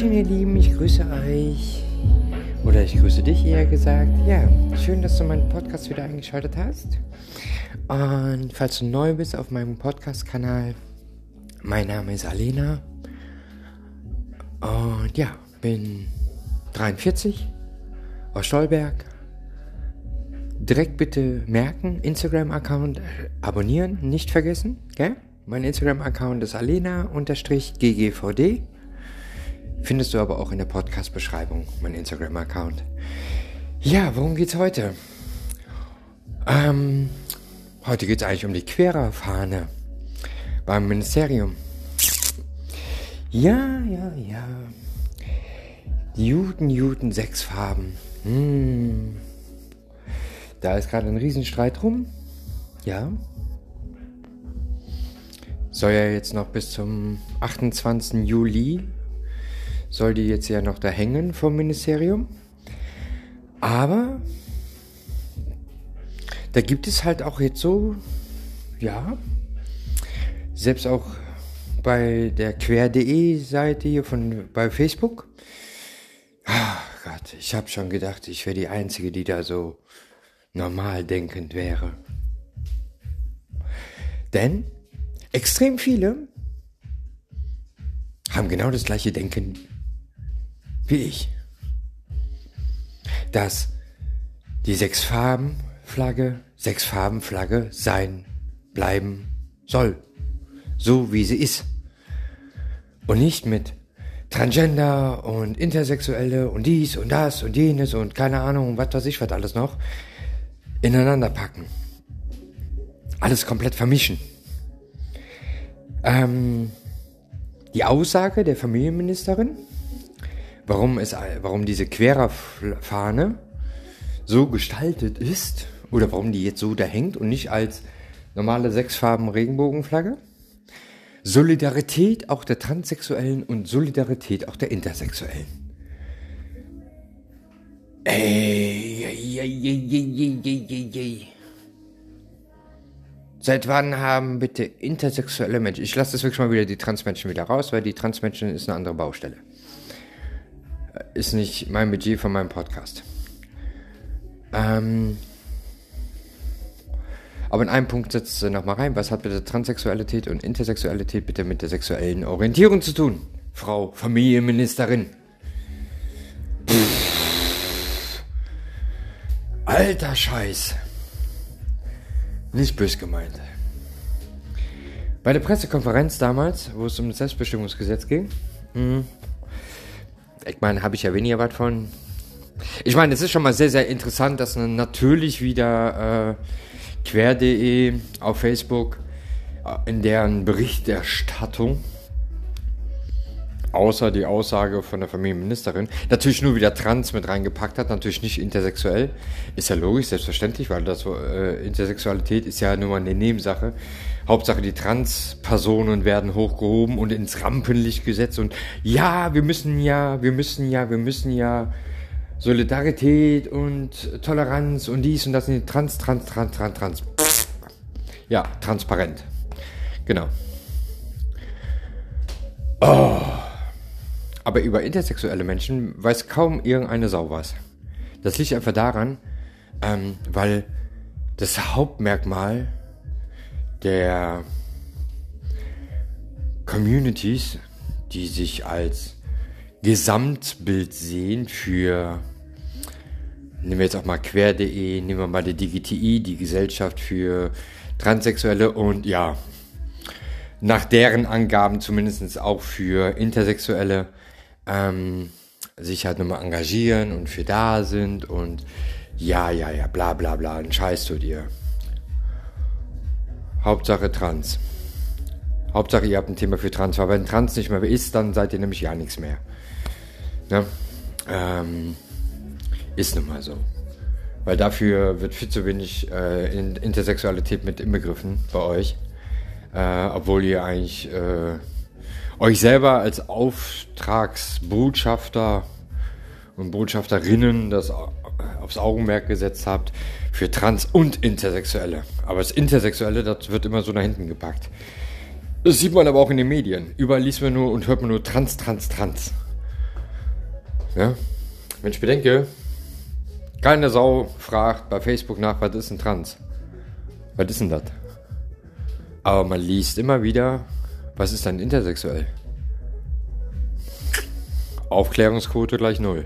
Hallöchen, ihr Lieben, ich grüße euch. Oder ich grüße dich eher gesagt. Ja, schön, dass du meinen Podcast wieder eingeschaltet hast. Und falls du neu bist auf meinem Podcast-Kanal, mein Name ist Alena. Und ja, bin 43 aus Stolberg. Direkt bitte merken, Instagram-Account abonnieren, nicht vergessen, gell? Mein Instagram-Account ist alena-ggvd. Findest du aber auch in der Podcast-Beschreibung, mein Instagram-Account. Ja, worum geht's heute? Ähm, heute geht's eigentlich um die Quererfahne beim Ministerium. Ja, ja, ja. Juden, Juden, sechs Farben. Hm. Da ist gerade ein Riesenstreit rum. Ja. Soll ja jetzt noch bis zum 28. Juli soll die jetzt ja noch da hängen vom Ministerium. Aber da gibt es halt auch jetzt so, ja, selbst auch bei der quer.de Seite hier von bei Facebook. Ach Gott, ich habe schon gedacht, ich wäre die einzige, die da so normal denkend wäre. Denn extrem viele haben genau das gleiche Denken wie ich. Dass die Sechs-Farben-Flagge Sechs-Farben-Flagge sein, bleiben soll. So wie sie ist. Und nicht mit Transgender und Intersexuelle und dies und das und jenes und keine Ahnung, was weiß ich, was alles noch, ineinander packen. Alles komplett vermischen. Ähm, die Aussage der Familienministerin warum, es, warum diese Quererfahne so gestaltet ist oder warum die jetzt so da hängt und nicht als normale sechsfarben Regenbogenflagge. Solidarität auch der Transsexuellen und Solidarität auch der Intersexuellen. Ey, ey, ey. Seit wann haben bitte intersexuelle Menschen, ich lasse das wirklich mal wieder die Transmenschen wieder raus, weil die Transmenschen ist eine andere Baustelle ist nicht mein Budget von meinem Podcast. Ähm, aber in einem Punkt setzt sie nochmal rein. Was hat bitte Transsexualität und Intersexualität bitte mit der sexuellen Orientierung zu tun? Frau Familienministerin. Pff. Alter Scheiß. Nicht bös gemeint. Bei der Pressekonferenz damals, wo es um das Selbstbestimmungsgesetz ging, mh, ich meine, habe ich ja weniger was von. Ich meine, es ist schon mal sehr, sehr interessant, dass natürlich wieder äh, quer.de auf Facebook äh, in deren Berichterstattung außer die Aussage von der Familienministerin, natürlich nur wieder trans mit reingepackt hat, natürlich nicht intersexuell. Ist ja logisch, selbstverständlich, weil das äh, Intersexualität ist ja nur mal eine Nebensache. Hauptsache die Trans-Personen werden hochgehoben und ins Rampenlicht gesetzt und ja, wir müssen ja, wir müssen ja, wir müssen ja Solidarität und Toleranz und dies und das sind trans, trans, trans, trans, trans. Ja, transparent. Genau. Oh. Aber über intersexuelle Menschen weiß kaum irgendeine Sau was. Das liegt einfach daran, ähm, weil das Hauptmerkmal der Communities, die sich als Gesamtbild sehen für, nehmen wir jetzt auch mal quer.de, nehmen wir mal die DGTI, die Gesellschaft für Transsexuelle und ja, nach deren Angaben zumindest auch für Intersexuelle ähm, sich halt nochmal engagieren und für da sind und ja, ja, ja, bla bla bla, ein Scheiß zu dir. Hauptsache Trans. Hauptsache ihr habt ein Thema für Trans, weil wenn Trans nicht mehr ist, dann seid ihr nämlich ja nichts mehr. Ne? Ähm, ist nun mal so. Weil dafür wird viel zu wenig äh, Intersexualität mit inbegriffen bei euch. Äh, obwohl ihr eigentlich äh, euch selber als Auftragsbotschafter und Botschafterinnen das aufs Augenmerk gesetzt habt für Trans- und Intersexuelle. Aber das Intersexuelle, das wird immer so nach hinten gepackt. Das sieht man aber auch in den Medien. Überall liest man nur und hört man nur Trans, Trans, Trans. Ja? Wenn ich bedenke, keine Sau fragt bei Facebook nach, was ist ein Trans? Was ist denn das? Aber man liest immer wieder, was ist dann intersexuell? Aufklärungsquote gleich null.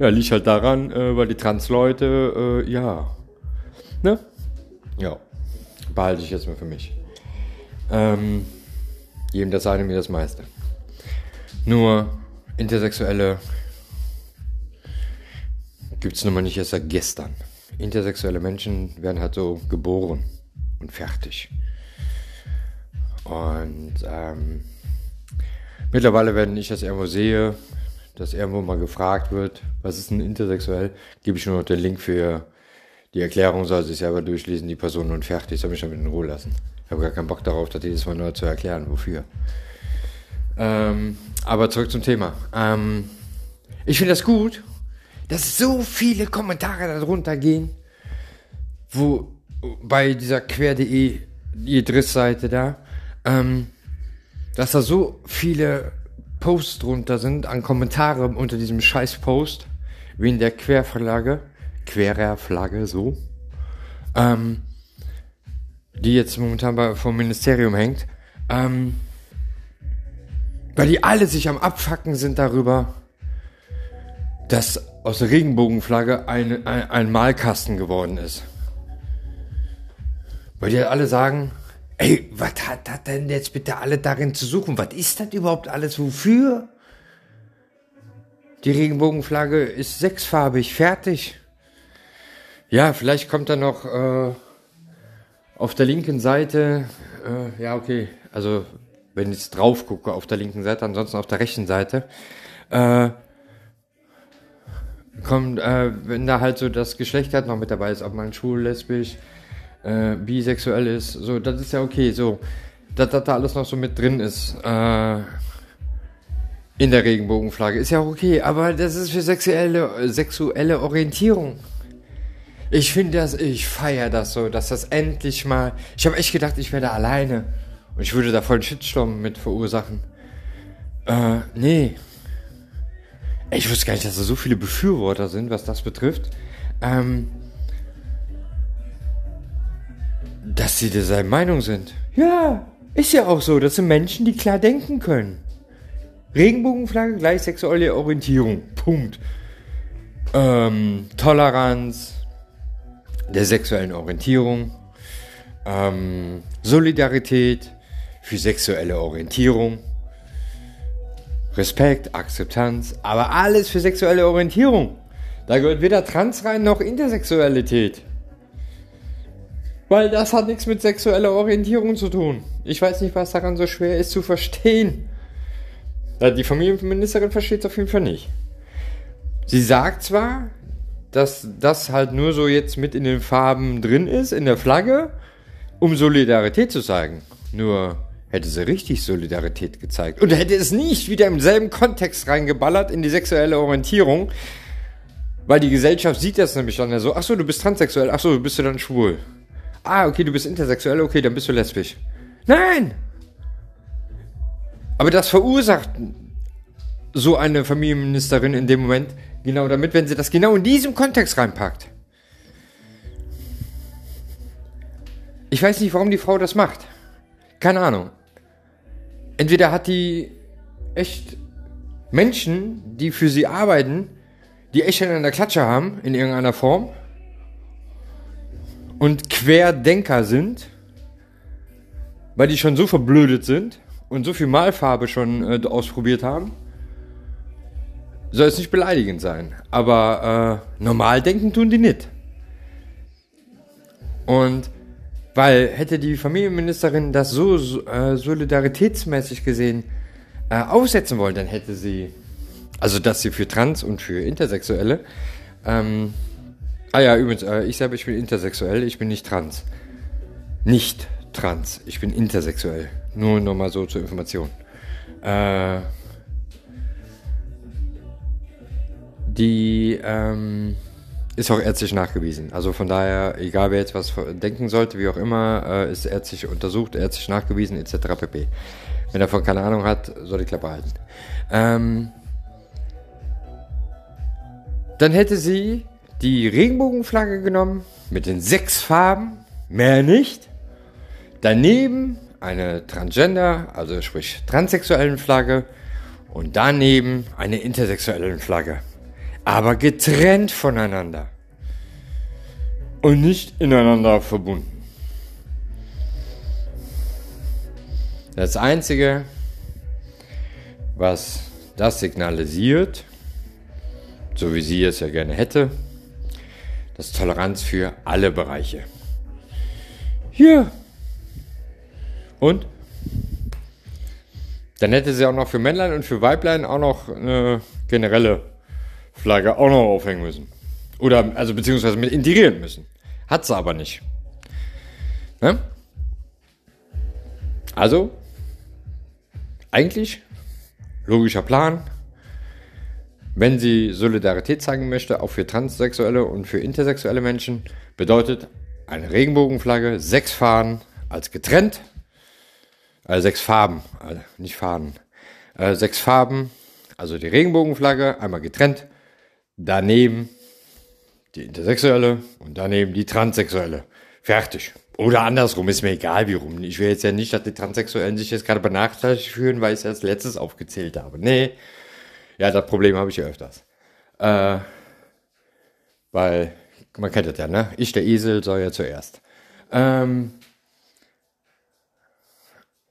Ja, liegt halt daran, äh, weil die Trans-Leute, äh, ja. Ne? Ja. Behalte ich jetzt mal für mich. Ähm, jedem das eine, mir das meiste. Nur Intersexuelle gibt es nun mal nicht erst seit gestern. Intersexuelle Menschen werden halt so geboren und fertig. Und ähm, mittlerweile, wenn ich das irgendwo sehe, dass irgendwo mal gefragt wird, was ist ein intersexuell, gebe ich nur noch den Link für die Erklärung, soll sich selber durchlesen, die Person und fertig, soll mich damit in Ruhe lassen. Ich habe gar keinen Bock darauf, das jedes Mal neu zu erklären, wofür. Ähm, aber zurück zum Thema. Ähm, ich finde das gut, dass so viele Kommentare darunter gehen, wo bei dieser quer.de, die Drissseite da, ähm, dass da so viele Posts drunter sind an Kommentare unter diesem scheiß Post, wie in der Querverlage, Querer so, ähm, die jetzt momentan bei, vom Ministerium hängt, ähm, weil die alle sich am Abfacken sind darüber, dass aus der Regenbogenflagge ein, ein, ein Malkasten geworden ist. Weil die alle sagen, ey, was hat das denn jetzt bitte alle darin zu suchen? Was ist das überhaupt alles? Wofür? Die Regenbogenflagge ist sechsfarbig, fertig. Ja, vielleicht kommt da noch äh, auf der linken Seite, äh, ja, okay, also wenn ich drauf gucke auf der linken Seite, ansonsten auf der rechten Seite, äh, kommt, äh, wenn da halt so das Geschlecht halt noch mit dabei ist, ob man schwul, lesbisch, äh, bisexuell ist, so, das ist ja okay, so, dass das da alles noch so mit drin ist, äh, in der Regenbogenflagge, ist ja auch okay, aber das ist für sexuelle, sexuelle Orientierung. Ich finde das, ich feiere das so, dass das endlich mal, ich habe echt gedacht, ich werde alleine und ich würde da voll einen Shitstorm mit verursachen. Äh, nee. Ich wusste gar nicht, dass da so viele Befürworter sind, was das betrifft. Ähm, dass sie der Meinung sind. Ja, ist ja auch so. Das sind Menschen, die klar denken können. Regenbogenflagge gleich sexuelle Orientierung. Punkt. Ähm, Toleranz der sexuellen Orientierung. Ähm, Solidarität für sexuelle Orientierung. Respekt, Akzeptanz, aber alles für sexuelle Orientierung. Da gehört weder Trans rein noch Intersexualität. Weil das hat nichts mit sexueller Orientierung zu tun. Ich weiß nicht, was daran so schwer ist zu verstehen. Die Familienministerin versteht es auf jeden Fall nicht. Sie sagt zwar, dass das halt nur so jetzt mit in den Farben drin ist, in der Flagge, um Solidarität zu zeigen. Nur hätte sie richtig Solidarität gezeigt. Und hätte es nicht wieder im selben Kontext reingeballert in die sexuelle Orientierung. Weil die Gesellschaft sieht das nämlich dann ja so, ach so, du bist transsexuell, ach so, bist du dann schwul. Ah, okay, du bist intersexuell, okay, dann bist du lesbisch. Nein! Aber das verursacht so eine Familienministerin in dem Moment genau damit, wenn sie das genau in diesem Kontext reinpackt. Ich weiß nicht, warum die Frau das macht. Keine Ahnung. Entweder hat die echt Menschen, die für sie arbeiten, die echt an der Klatsche haben, in irgendeiner Form, und Querdenker sind, weil die schon so verblödet sind und so viel Malfarbe schon äh, ausprobiert haben, soll es nicht beleidigend sein. Aber äh, normal denken tun die nicht. Und weil hätte die Familienministerin das so äh, solidaritätsmäßig gesehen äh, aufsetzen wollen, dann hätte sie, also dass sie für Trans und für Intersexuelle, ähm, Ah ja, übrigens, äh, ich selber, ich bin intersexuell, ich bin nicht trans. Nicht trans, ich bin intersexuell. Nur nochmal so zur Information. Äh, die ähm, ist auch ärztlich nachgewiesen. Also von daher, egal wer jetzt was denken sollte, wie auch immer, äh, ist ärztlich untersucht, ärztlich nachgewiesen, etc. pp. Wenn er davon keine Ahnung hat, soll die Klappe halten. Ähm, dann hätte sie die Regenbogenflagge genommen mit den sechs Farben, mehr nicht. Daneben eine Transgender, also sprich transsexuellen Flagge und daneben eine intersexuelle Flagge. Aber getrennt voneinander. Und nicht ineinander verbunden. Das Einzige, was das signalisiert, so wie sie es ja gerne hätte, das Toleranz für alle Bereiche. Hier. Und? Dann hätte sie auch noch für Männlein und für Weiblein auch noch eine generelle Flagge auch noch aufhängen müssen. Oder, also beziehungsweise mit integrieren müssen. Hat sie aber nicht. Ne? Also, eigentlich, logischer Plan, wenn sie Solidarität zeigen möchte, auch für transsexuelle und für intersexuelle Menschen, bedeutet eine Regenbogenflagge, sechs Fahnen als getrennt, äh, sechs Farben, äh, nicht Fahnen, äh, sechs Farben, also die Regenbogenflagge, einmal getrennt, daneben die intersexuelle und daneben die transsexuelle. Fertig. Oder andersrum, ist mir egal wie rum. Ich will jetzt ja nicht, dass die Transsexuellen sich jetzt gerade benachteiligt fühlen, weil ich es als letztes aufgezählt habe. Nee. Ja, das Problem habe ich ja öfters. Äh, weil, man kennt das ja, ne? Ich, der Esel, soll ja zuerst. Ähm,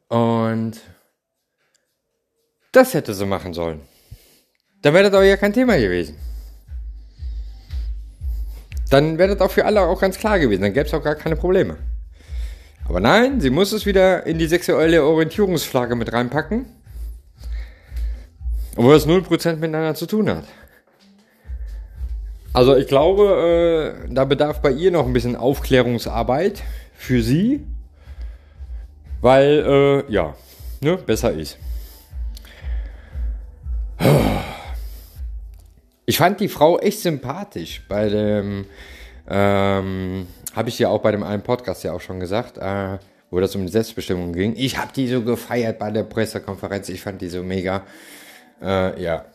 und das hätte sie machen sollen. Dann wäre das auch ja kein Thema gewesen. Dann wäre das auch für alle auch ganz klar gewesen. Dann gäbe es auch gar keine Probleme. Aber nein, sie muss es wieder in die sexuelle Orientierungsflagge mit reinpacken. Obwohl das 0% miteinander zu tun hat. Also ich glaube, äh, da bedarf bei ihr noch ein bisschen Aufklärungsarbeit für sie. Weil, äh, ja, ne, besser ist. Ich fand die Frau echt sympathisch bei dem ähm, habe ich ja auch bei dem einen Podcast ja auch schon gesagt, äh, wo das um die Selbstbestimmung ging. Ich habe die so gefeiert bei der Pressekonferenz. Ich fand die so mega. Äh, ja.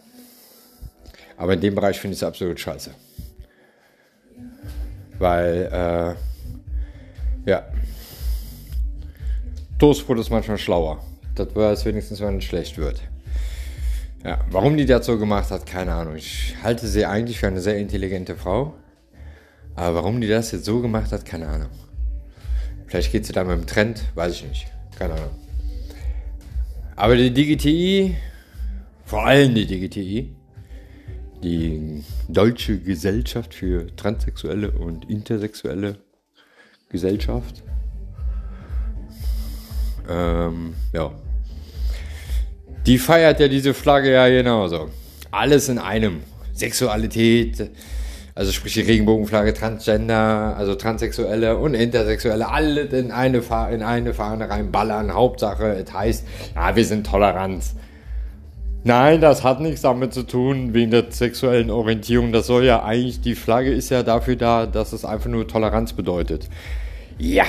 Aber in dem Bereich finde ich es absolut scheiße. Weil, äh, ja. Toastbrot ist manchmal schlauer. Das wäre es wenigstens, wenn es schlecht wird. Ja, warum die das so gemacht hat, keine Ahnung. Ich halte sie eigentlich für eine sehr intelligente Frau. Aber warum die das jetzt so gemacht hat, keine Ahnung. Vielleicht geht sie da mit dem Trend, weiß ich nicht. Keine Ahnung. Aber die DGTI, vor allem die DGTI, die Deutsche Gesellschaft für transsexuelle und intersexuelle Gesellschaft, ähm, ja, die feiert ja diese Flagge ja genauso. Alles in einem. Sexualität, also sprich die Regenbogenflagge, Transgender, also Transsexuelle und Intersexuelle, alle in eine, in eine Fahne reinballern. Hauptsache, es heißt, ja, wir sind Toleranz. Nein, das hat nichts damit zu tun, wegen der sexuellen Orientierung. Das soll ja eigentlich, die Flagge ist ja dafür da, dass es einfach nur Toleranz bedeutet. Ja.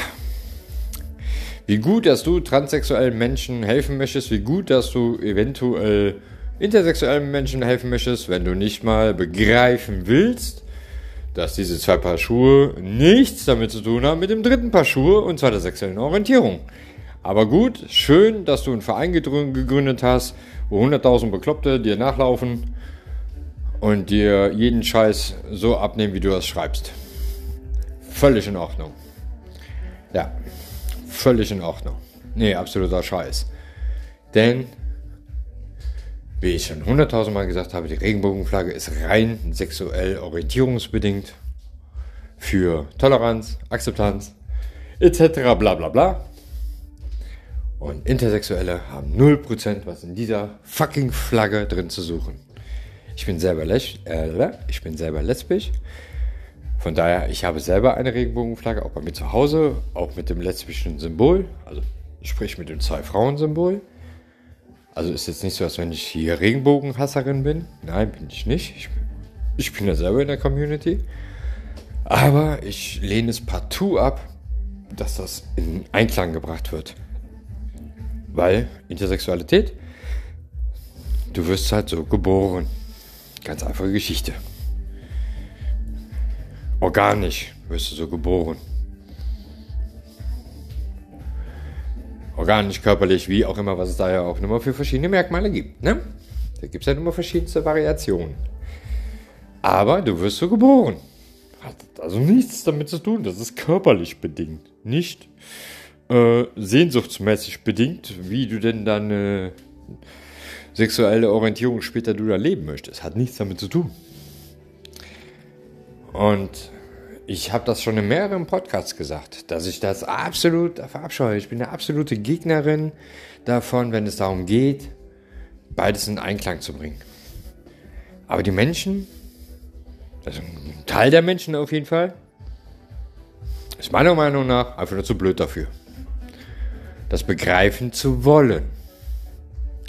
Wie gut, dass du transsexuellen Menschen helfen möchtest, wie gut, dass du eventuell intersexuellen Menschen helfen möchtest, wenn du nicht mal begreifen willst, dass diese zwei Paar Schuhe nichts damit zu tun haben mit dem dritten Paar Schuhe, und zwar der sexuellen Orientierung. Aber gut, schön, dass du einen Verein gegründet hast, wo 100.000 Bekloppte dir nachlaufen und dir jeden Scheiß so abnehmen, wie du das schreibst. Völlig in Ordnung. Ja, völlig in Ordnung. Nee, absoluter Scheiß. Denn wie ich schon hunderttausend Mal gesagt habe, die Regenbogenflagge ist rein sexuell orientierungsbedingt für Toleranz, Akzeptanz etc. bla bla bla. Und Intersexuelle haben 0%, was in dieser fucking Flagge drin zu suchen. Ich bin selber, les äh, ich bin selber lesbisch. Von daher, ich habe selber eine Regenbogenflagge, auch bei mir zu Hause, auch mit dem lesbischen Symbol, also sprich mit dem Zwei-Frauen-Symbol. Also ist jetzt nicht so, als wenn ich hier Regenbogenhasserin bin. Nein, bin ich nicht. Ich, ich bin ja selber in der Community. Aber ich lehne es partout ab, dass das in Einklang gebracht wird. Weil Intersexualität, du wirst halt so geboren. Ganz einfache Geschichte. Organisch wirst du so geboren. Organisch, körperlich, wie auch immer, was es da ja auch immer für verschiedene Merkmale gibt. Ne? Da gibt es ja immer verschiedenste Variationen. Aber du wirst so geboren. Hat also nichts damit zu tun. Das ist körperlich bedingt. Nicht äh, sehnsuchtsmäßig bedingt, wie du denn deine sexuelle Orientierung später du da leben möchtest. Hat nichts damit zu tun. Und ich habe das schon in mehreren Podcasts gesagt, dass ich das absolut verabscheue. Ich bin eine absolute Gegnerin davon, wenn es darum geht, beides in Einklang zu bringen. Aber die Menschen, also ein Teil der Menschen auf jeden Fall, ist meiner Meinung nach einfach nur zu blöd dafür. Das begreifen zu wollen.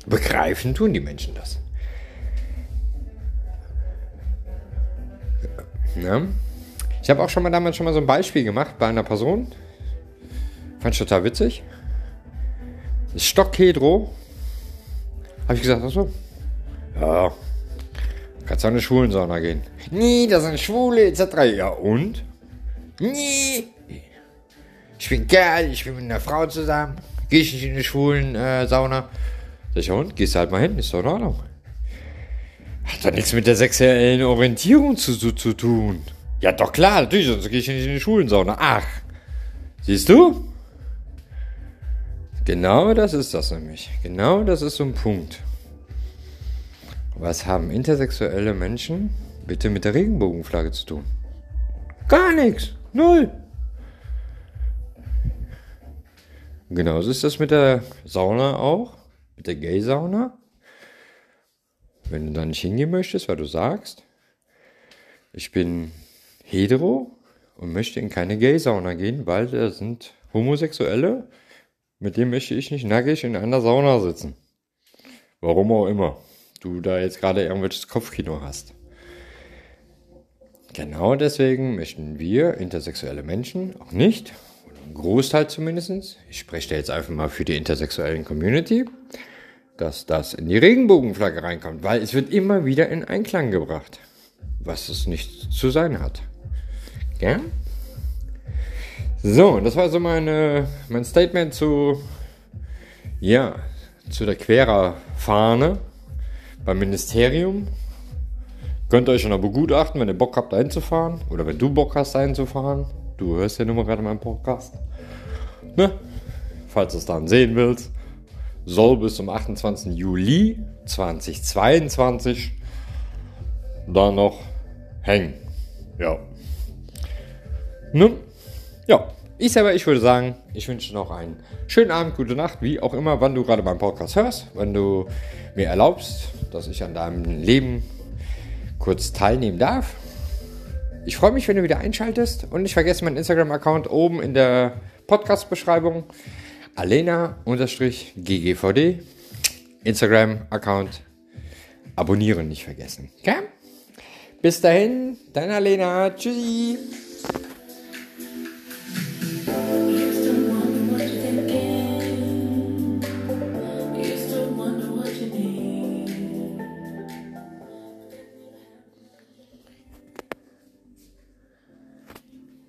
Begreifen tun die Menschen das. Ja. Ich habe auch schon mal damals schon mal so ein Beispiel gemacht bei einer Person. Fand ich total witzig. Ist Stockhetero. Habe ich gesagt, ach so. Ja. Kannst du eine Schwulensauna gehen. Nee, das sind Schwule, etc. Ja, und? Nee. Ich bin geil, ich bin mit einer Frau zusammen. Geh ich nicht in eine schwulen äh, Sauna. Sag ich, und? Gehst halt mal hin, ist doch in Ordnung. Hat doch nichts mit der sexuellen Orientierung zu, zu, zu tun. Ja, doch klar, natürlich, sonst gehe ich nicht in die Schulensauna. Ach, siehst du? Genau das ist das nämlich. Genau das ist so ein Punkt. Was haben intersexuelle Menschen bitte mit der Regenbogenflagge zu tun? Gar nichts. Null. Genauso ist das mit der Sauna auch. Mit der Gay-Sauna. Wenn du da nicht hingehen möchtest, weil du sagst, ich bin hetero und möchte in keine Gay-Sauna gehen, weil da sind Homosexuelle, mit denen möchte ich nicht nackig in einer Sauna sitzen. Warum auch immer du da jetzt gerade irgendwelches Kopfkino hast. Genau deswegen möchten wir intersexuelle Menschen auch nicht, Großteil zumindest, ich spreche da jetzt einfach mal für die intersexuellen Community, dass das in die Regenbogenflagge reinkommt, weil es wird immer wieder in Einklang gebracht, was es nicht zu sein hat. Gell? So, das war so meine, mein Statement zu, ja, zu der Querer-Fahne beim Ministerium. Könnt ihr euch schon mal begutachten, wenn ihr Bock habt, einzufahren. Oder wenn du Bock hast, einzufahren. Du hörst ja nur mal gerade meinen Podcast. Ne? Falls du es dann sehen willst. Soll bis zum 28. Juli 2022 da noch hängen. Ja. Nun, ja. Ich selber, ich würde sagen, ich wünsche noch einen schönen Abend, gute Nacht, wie auch immer, wann du gerade meinen Podcast hörst, wenn du mir erlaubst, dass ich an deinem Leben kurz teilnehmen darf. Ich freue mich, wenn du wieder einschaltest und nicht vergesse meinen Instagram-Account oben in der Podcast-Beschreibung. Alena-ggvd Instagram-Account abonnieren nicht vergessen. Okay? Bis dahin, dein Alena. Tschüssi.